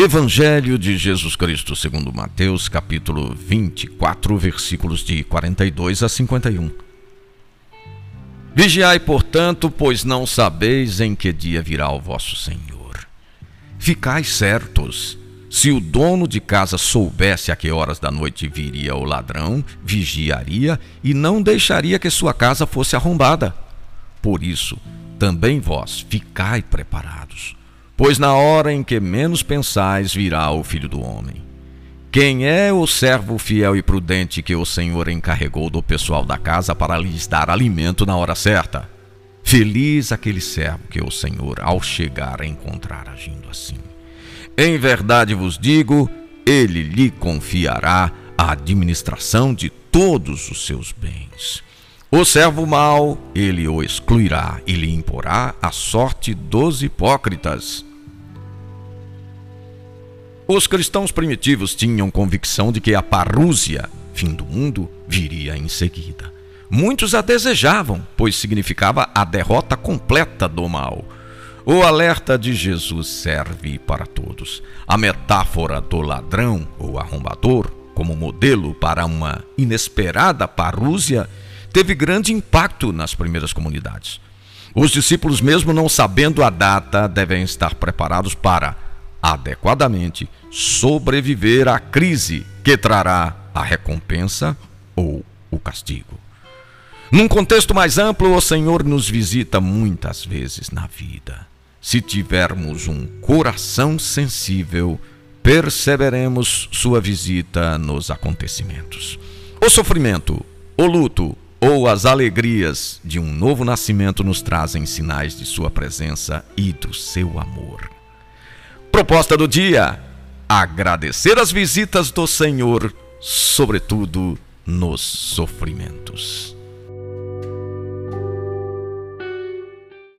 Evangelho de Jesus Cristo, segundo Mateus, capítulo 24, versículos de 42 a 51. Vigiai, portanto, pois não sabeis em que dia virá o vosso Senhor. Ficai certos, se o dono de casa soubesse a que horas da noite viria o ladrão, vigiaria e não deixaria que sua casa fosse arrombada. Por isso, também vós ficai preparados Pois na hora em que menos pensais virá o filho do homem. Quem é o servo fiel e prudente que o Senhor encarregou do pessoal da casa para lhes dar alimento na hora certa? Feliz aquele servo que o Senhor, ao chegar, encontrar agindo assim. Em verdade vos digo, ele lhe confiará a administração de todos os seus bens. O servo mau, ele o excluirá e lhe imporá a sorte dos hipócritas. Os cristãos primitivos tinham convicção de que a parúzia, fim do mundo, viria em seguida. Muitos a desejavam, pois significava a derrota completa do mal. O alerta de Jesus serve para todos. A metáfora do ladrão ou arrombador, como modelo para uma inesperada parúzia, teve grande impacto nas primeiras comunidades. Os discípulos, mesmo não sabendo a data, devem estar preparados para adequadamente sobreviver à crise que trará a recompensa ou o castigo. Num contexto mais amplo, o Senhor nos visita muitas vezes na vida. Se tivermos um coração sensível, perceberemos sua visita nos acontecimentos. O sofrimento, o luto ou as alegrias de um novo nascimento nos trazem sinais de sua presença e do seu amor. Proposta do dia: agradecer as visitas do Senhor, sobretudo nos sofrimentos.